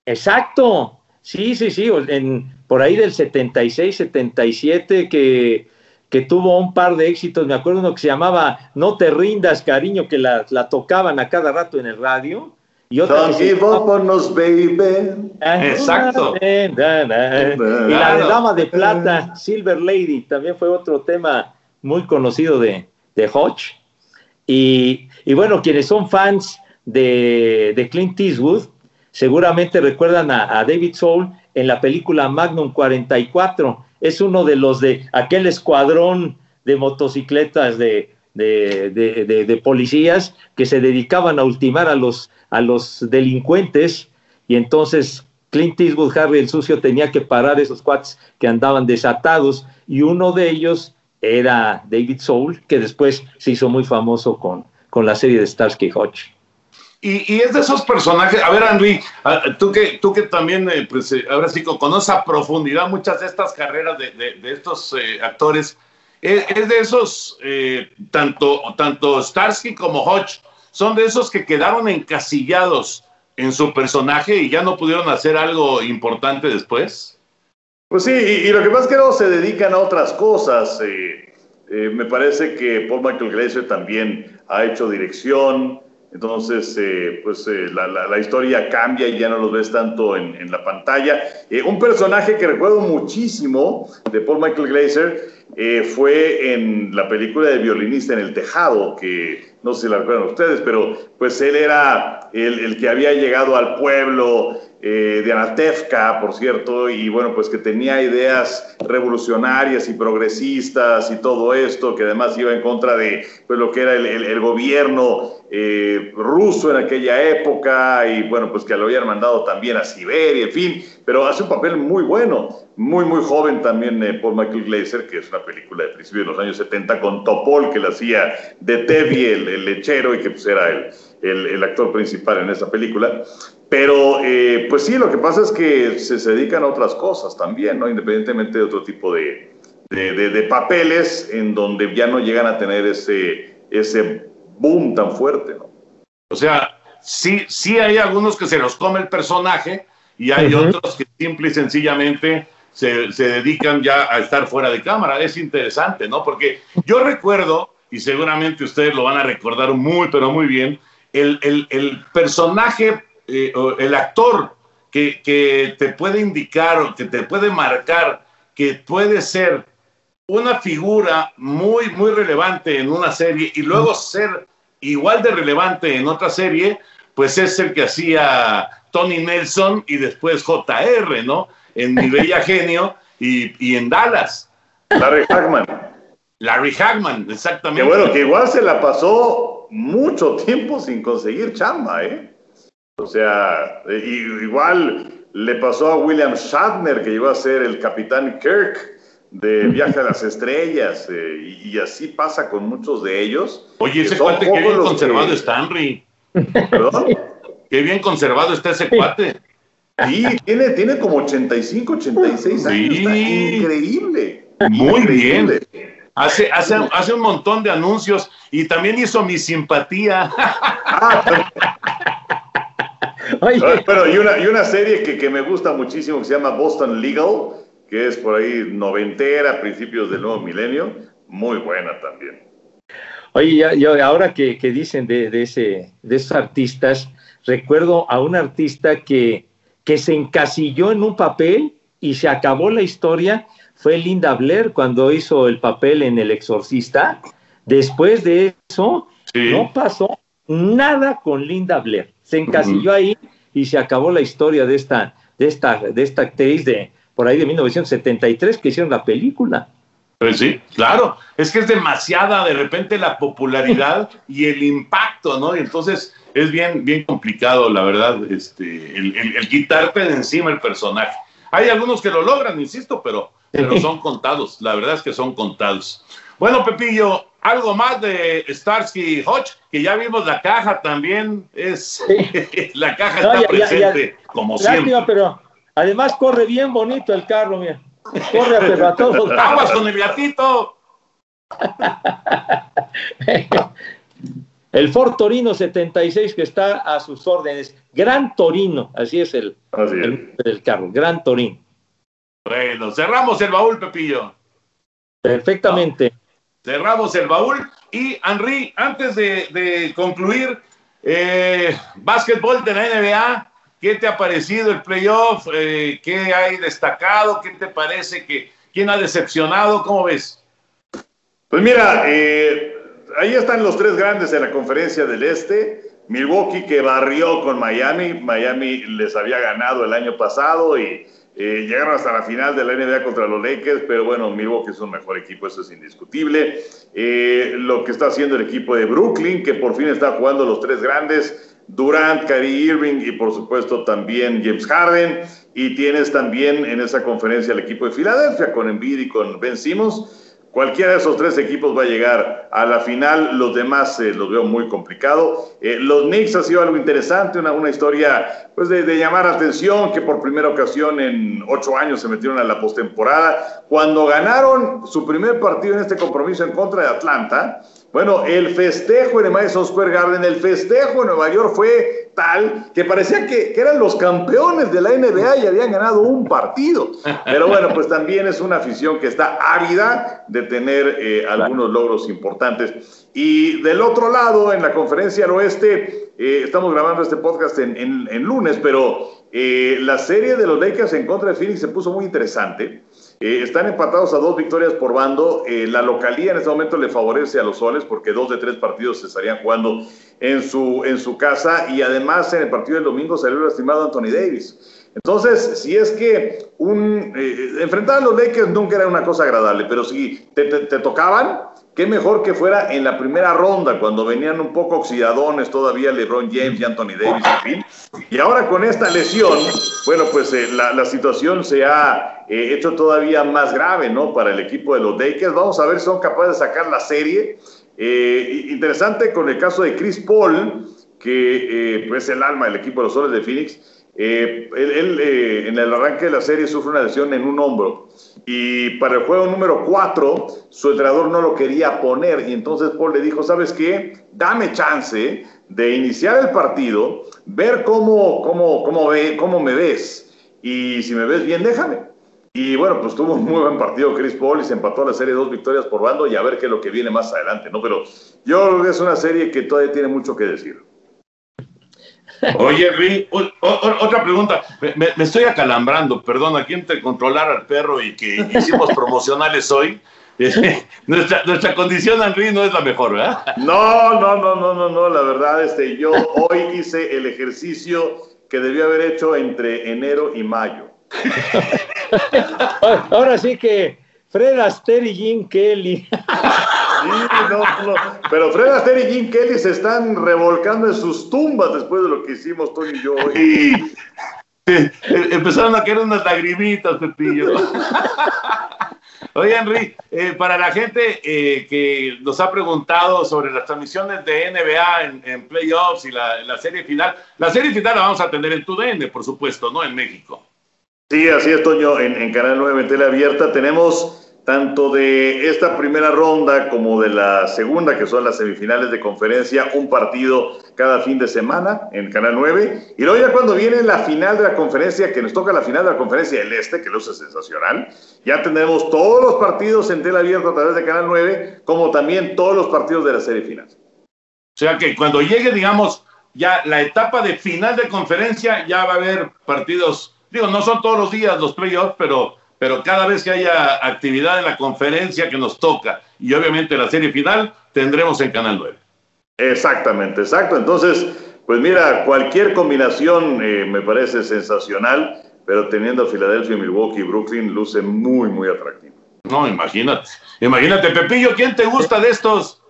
Exacto, sí, sí, sí, en, por ahí del 76, 77, que, que tuvo un par de éxitos, me acuerdo uno que se llamaba No te rindas, cariño, que la, la tocaban a cada rato en el radio, y otra Don't give up on us, baby. Exacto. Y la de. Dama de Plata, Silver Lady, también fue otro tema muy conocido de, de Hodge. Y, y bueno, quienes son fans de, de Clint Eastwood, seguramente recuerdan a, a David Soul en la película Magnum 44. Es uno de los de aquel escuadrón de motocicletas de, de, de- policías que se dedicaban a ultimar a los, a los delincuentes y entonces Clint Eastwood, Harry el Sucio, tenía que parar esos cuates que andaban desatados y uno de ellos era David Soul, que después se hizo muy famoso con, con la serie de Starsky Hodge. Y, y es de esos personajes, a ver Henry, tú que, tú que también, eh, pues eh, ahora sí conoces a profundidad muchas de estas carreras de, de- de estos eh, actores, es, es de esos, eh, tanto, tanto Starsky como Hodge, son de esos que quedaron encasillados en su personaje y ya no pudieron hacer algo importante después. Pues sí, y, y lo que pasa es que se dedican a otras cosas. eh, eh, me parece que Paul Michael Glazer también ha hecho dirección, Entonces, eh, pues eh, la, la, historia cambia y ya no los ves tanto en, en la pantalla. Eh, un personaje que recuerdo muchísimo de Paul Michael Glazer fue en la película de violinista en el tejado, que no sé si la recuerdan ustedes, pero pues él era el, el que había llegado al pueblo eh, de Anatevka, por cierto, y bueno, pues que tenía ideas revolucionarias y progresistas y todo esto, que además iba en contra de pues, lo que era el, gobierno eh, ruso en aquella época, y bueno, pues que lo habían mandado también a Siberia, en fin, pero hace un papel muy bueno, muy, muy joven también eh, Paul Michael Glazer, que es una película de principios de los años 70 con Topol, que le hacía de Tevi, el, lechero, y que pues era el, el actor principal en esa película. Pero, eh, pues sí, lo que pasa es que se, dedican a otras cosas también, ¿no? Independientemente de otro tipo de, de, papeles en donde ya no llegan a tener ese, ese boom tan fuerte, ¿no? O sea, sí, sí hay algunos que se los come el personaje y hay otros que simple y sencillamente se, se, dedican ya a estar fuera de cámara. Es interesante, ¿no? Porque yo recuerdo, y seguramente ustedes lo van a recordar muy, pero muy bien, el, el, el personaje eh, el actor que, que, te puede indicar o que te puede marcar que puede ser una figura muy, muy relevante en una serie y luego ser igual de relevante en otra serie, pues es el que hacía Tony Nelson y después JR, ¿no? En Mi Bella Genio y, y en Dallas. Larry Hagman. Larry Hagman, exactamente. Que bueno, que igual se la pasó mucho tiempo sin conseguir chamba, ¿eh? O sea, igual le pasó a William Shatner, que llegó a ser el capitán Kirk de Viaje a las Estrellas, eh, y, así pasa con muchos de ellos. Oye, ese cuate, qué bien conservado está, Henry. ¿Perdón? Qué bien conservado está ese cuate. Sí, tiene, tiene como 85, 86 años. increíble. Muy bien. Hace, hace, hace un montón de anuncios y también hizo mi simpatía. Ah, pero y una, y una serie que, que, me gusta muchísimo que se llama Boston Legal, que es por ahí noventera, principios del nuevo milenio, muy buena también. Oye, yo, ahora que, que dicen de, de, ese, de esos artistas, recuerdo a un artista que, que se encasilló en un papel y se acabó la historia, fue Linda Blair cuando hizo el papel en El Exorcista. Después de eso, no pasó nada con Linda Blair se encasilló ahí y se acabó la historia de esta, de esta, de esta actriz de por ahí de 1973 que hicieron la película. Pues sí, claro, es que es demasiada de repente la popularidad y el impacto, ¿no? Y entonces es bien, bien complicado, la verdad, este, el, el, quitarte de encima el personaje. Hay algunos que lo logran, insisto, pero, pero son contados, la verdad es que son contados. Bueno, Pepillo, algo más de Starsky Hodge, que ya vimos la caja también, es la caja está presente, como siempre. pero además corre bien bonito el carro, mira. Corre pero a todos. Vamos con el gatito. El Ford Torino 76 que está a sus órdenes. Gran Torino, así es el, el, carro, Gran Torino. Bueno, cerramos el baúl, Pepillo. Perfectamente. Cerramos el baúl. Y Henry, antes de, concluir, eh, básquetbol de la NBA, ¿qué te ha parecido el playoff? Eh, ¿Qué hay destacado? ¿Qué te parece? que ¿Quién ha decepcionado? ¿Cómo ves? Pues mira, eh, ahí están los tres grandes en la conferencia del Este. Milwaukee que barrió con Miami. Miami les había ganado el año pasado y eh, llegaron hasta la final de la NBA contra los Lakers, pero bueno, Milwaukee es un mejor equipo, eso es indiscutible. Eh, lo que está haciendo el equipo de Brooklyn, que por fin está jugando los tres grandes, Durant, Kyrie Irving y por supuesto también James Harden. Y tienes también en esa conferencia el equipo de Filadelfia con Embiid y con Ben Simmons. Cualquiera de esos tres equipos va a llegar a la final, los demás eh, los veo muy complicado. Eh, los Knicks ha sido algo interesante, una, una historia pues de, de, llamar atención, que por primera ocasión en ocho años se metieron a la postemporada. Cuando ganaron su primer partido en este compromiso en contra de Atlanta, Bueno, el festejo en el Madison Square Garden, el festejo en Nueva York fue tal que parecía que, eran los campeones de la NBA y habían ganado un partido. Pero bueno, pues también es una afición que está ávida de tener eh, algunos logros importantes. Y del otro lado, en la conferencia al oeste, eh, estamos grabando este podcast en, lunes, pero eh, la serie de los Lakers en contra de Phoenix se puso muy interesante. Eh, están empatados a dos victorias por bando. Eh, la localía en este momento le favorece a los soles porque dos de tres partidos se estarían jugando en su, en su casa y además en el partido del domingo salió lastimado Anthony Davis. Entonces, si es que un, eh, enfrentar a los Lakers nunca era una cosa agradable, pero si te, te tocaban, Qué mejor que fuera en la primera ronda, cuando venían un poco oxidadones todavía LeBron James y Anthony Davis, en fin. Y ahora con esta lesión, bueno, pues eh, la, situación se ha eh, hecho todavía más grave, ¿no? Para el equipo de los Lakers. Vamos a ver si son capaces de sacar la serie. Eh, interesante con el caso de Chris Paul, que pues, es el alma del equipo de los Soles de Phoenix eh, él, eh, en el arranque de la serie sufre una lesión en un hombro y para el juego número 4 su entrenador no lo quería poner y entonces Paul le dijo, ¿sabes qué? Dame chance de iniciar el partido, ver cómo, cómo, cómo, ve, cómo me ves y si me ves bien, déjame. Y bueno, pues tuvo un muy buen partido Chris Paul y se empató la serie dos victorias por bando y a ver qué es lo que viene más adelante, ¿no? Pero yo creo que es una serie que todavía tiene mucho que decir. Oye, Ri, otra pregunta. Me, estoy acalambrando, perdón, aquí entre controlar al perro y que hicimos promocionales hoy. nuestra, nuestra condición, Henry, no es la mejor, ¿verdad? No, no, no, no, no, no, la verdad, este, yo hoy hice el ejercicio que debía haber hecho entre enero y mayo. Ahora sí que Fred Astaire y Jim Kelly. Pero Fred Astaire y Jim Kelly se están revolcando en sus tumbas después de lo que hicimos Tony y yo hoy. Empezaron a caer unas lagrimitas, Pepillo. Oye, Henry, eh, para la gente eh, que nos ha preguntado sobre las transmisiones de NBA en, playoffs y la, serie final, la serie final la vamos a tener en TUDN, por supuesto, ¿no? En México. Sí, así es, Toño, en, en Canal 9 en tele abierta tenemos tanto de esta primera ronda como de la segunda, que son las semifinales de conferencia, un partido cada fin de semana en Canal 9. Y luego ya cuando viene la final de la conferencia, que nos toca la final de la conferencia del Este, que lo hace sensacional, ya tendremos todos los partidos en tela abierta a través de Canal 9, como también todos los partidos de la serie final. O sea que cuando llegue, digamos, ya la etapa de final de conferencia, ya va a haber partidos, digo, no son todos los días los playoffs, pero pero cada vez que haya actividad en la conferencia que nos toca y obviamente la serie final, tendremos en Canal 9. Exactamente, exacto. Entonces, pues mira, cualquier combinación eh, me parece sensacional, pero teniendo Filadelfia, Milwaukee y Brooklyn luce muy, muy atractivo. No, imagínate. Imagínate, Pepillo, ¿quién te gusta de estos?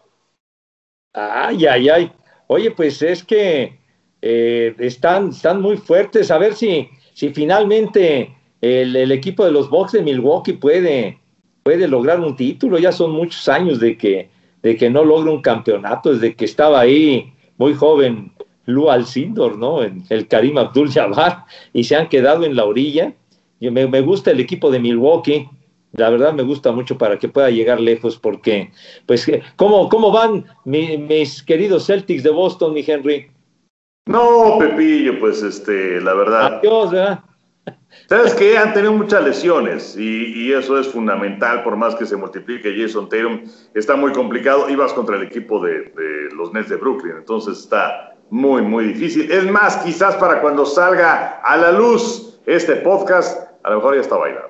Ay, ay, ay. Oye, pues es que eh, están, están muy fuertes. A ver si, si finalmente el, equipo de los Bucks de Milwaukee puede, puede lograr un título. Ya son muchos años de que, de que no logra un campeonato, desde que estaba ahí muy joven Lou Alcindor, ¿no? El Karim Abdul-Jabbar, y se han quedado en la orilla. Yo, me, me, gusta el equipo de Milwaukee, la verdad me gusta mucho para que pueda llegar lejos, porque, pues, ¿cómo, cómo van mis queridos Celtics de Boston, mi Henry? No, Pepillo, pues, este, la verdad. Adiós, ¿verdad? ¿Sabes qué? Han tenido muchas lesiones y, eso es fundamental, por más que se multiplique Jason Tatum, está muy complicado. Ibas contra el equipo de, los Nets de Brooklyn, entonces está muy, muy difícil. Es más, quizás para cuando salga a la luz este podcast, a lo mejor ya está bailando.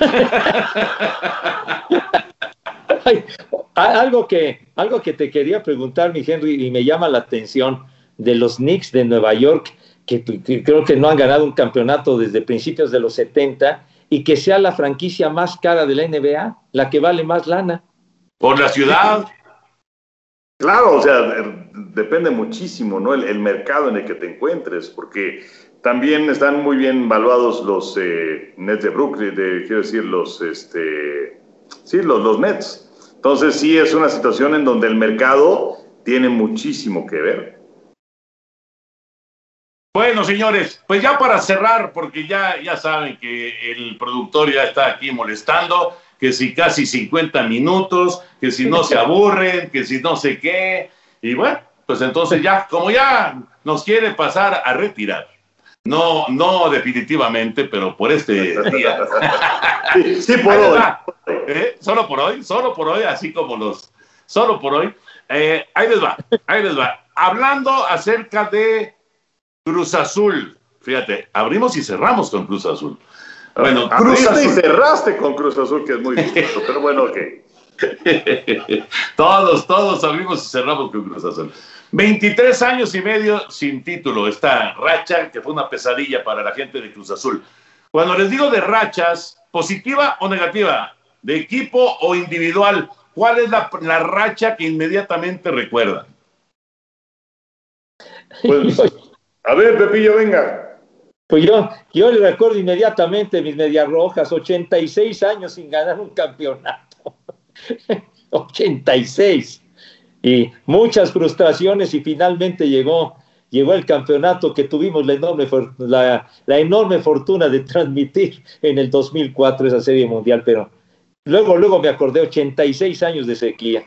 algo, que, algo que te quería preguntar, mi Henry, y me llama la atención de los Knicks de Nueva York que, creo que no han ganado un campeonato desde principios de los 70 y que sea la franquicia más cara de la NBA, la que vale más lana. Por la ciudad. Claro, o sea, depende muchísimo, ¿no? El, mercado en el que te encuentres, porque también están muy bien valuados los eh, Nets de Brooklyn, de, quiero decir, los, este, sí, los, los Nets. Entonces sí es una situación en donde el mercado tiene muchísimo que ver. Bueno, señores, pues ya para cerrar, porque ya, ya saben que el productor ya está aquí molestando, que si casi 50 minutos, que si no se aburren, que si no sé qué. Y bueno, pues entonces ya, como ya nos quiere pasar a retirar. No, no definitivamente, pero por este día. Sí, por hoy. ¿Eh? Solo por hoy, solo por hoy, así como los, solo por hoy. Eh, ahí les va, ahí les va. Hablando acerca de Cruz Azul, fíjate, abrimos y cerramos con Cruz Azul. Bueno, Cruz Azul. y cerraste con Cruz Azul, que es muy distinto, pero bueno, ok. todos, todos abrimos y cerramos con Cruz Azul. 23 años y medio sin título, esta racha que fue una pesadilla para la gente de Cruz Azul. Cuando les digo de rachas, positiva o negativa, de equipo o individual, ¿cuál es la, la racha que inmediatamente recuerdan? Pues, a ver, Pepillo, venga. Pues yo, yo le recuerdo inmediatamente mis medias rojas, 86 años sin ganar un campeonato. 86. Y muchas frustraciones y finalmente llegó, llegó el campeonato que tuvimos la enorme, la, la enorme fortuna de transmitir en el 2004 esa serie mundial, pero luego, luego me acordé, 86 años de sequía.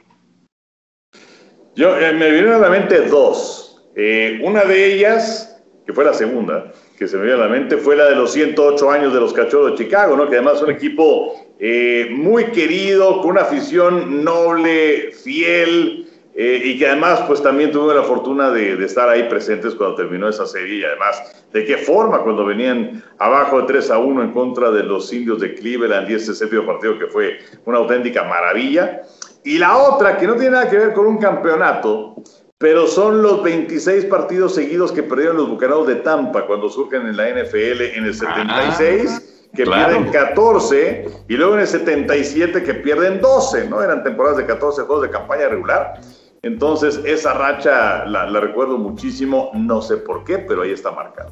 Yo, eh, me vinieron a la mente dos. Eh, una de ellas, que fue la segunda, que se me viene a la mente, fue la de los 108 años de los Cachorros de Chicago, ¿no? que además es un equipo eh, muy querido, con una afición noble, fiel, eh, y que además pues también tuve la fortuna de, estar ahí presentes cuando terminó esa serie y además de qué forma cuando venían abajo de 3 a 1 en contra de los indios de Cleveland y ese séptimo partido que fue una auténtica maravilla. Y la otra que no tiene nada que ver con un campeonato, pero son los 26 partidos seguidos que perdieron los Bucaneros de Tampa cuando surgen en la NFL en el 76 que pierden 14 y luego en el 77 que pierden 12, ¿no? Eran temporadas de 14 juegos de campaña regular. Entonces, esa racha la, recuerdo muchísimo, no sé por qué, pero ahí está marcada.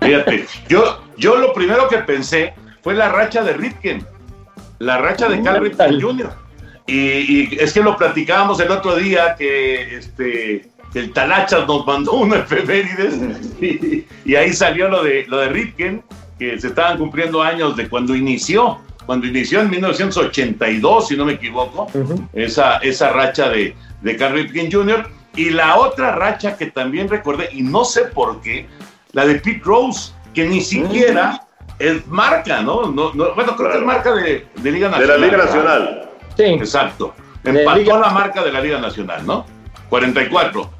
Fíjate, yo, yo lo primero que pensé fue la racha de Ritken, la racha de Cal Ripken Jr. Y, es que lo platicábamos el otro día que este el Talachas nos mandó una efemérides y, y, ahí salió lo de lo de Ritken que se estaban cumpliendo años de cuando inició, cuando inició en 1982, si no me equivoco, esa, esa racha de, de Carl Ripken Jr. Y la otra racha que también recordé, y no sé por qué, la de Pete Rose, que ni siquiera es marca, ¿no? no, bueno, creo que es marca de, Liga Nacional. De la Liga Nacional. Sí. Exacto. Empató la marca de la Liga Nacional, ¿no? 44.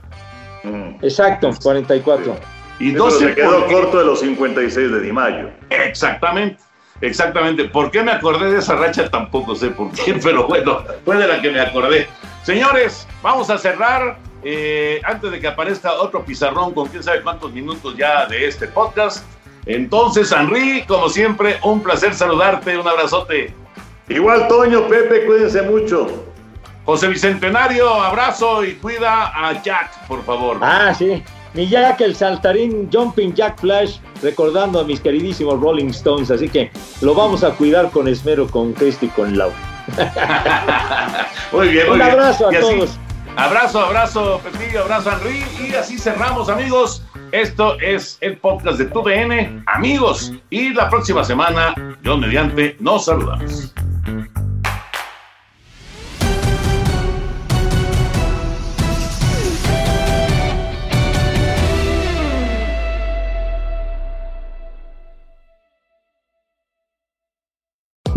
Exacto, 44. Y no se quedó corto de los 56 de Di Mayo. Exactamente. Exactamente. ¿Por qué me acordé de esa racha? Tampoco sé por qué, pero bueno, fue de la que me acordé. Señores, vamos a cerrar. Eh, antes de que aparezca otro pizarrón con quién sabe cuántos minutos ya de este podcast. Entonces, Henry, como siempre, un placer saludarte. Un abrazote. Igual, Toño, Pepe, cuídense mucho. José Bicentenario, abrazo y cuida a Jack, por favor. Ah, sí ni Jack el saltarín Jumping Jack Flash, recordando a mis queridísimos Rolling Stones, así que lo vamos a cuidar con esmero, con Cristo y con Lau. muy bien, muy Un abrazo a todos. Abrazo, abrazo, Pepillo, abrazo, Henry. Y así cerramos, amigos. Esto es el podcast de TUDN, amigos. Y la próxima semana, yo mediante, nos saludamos.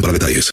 para detalles.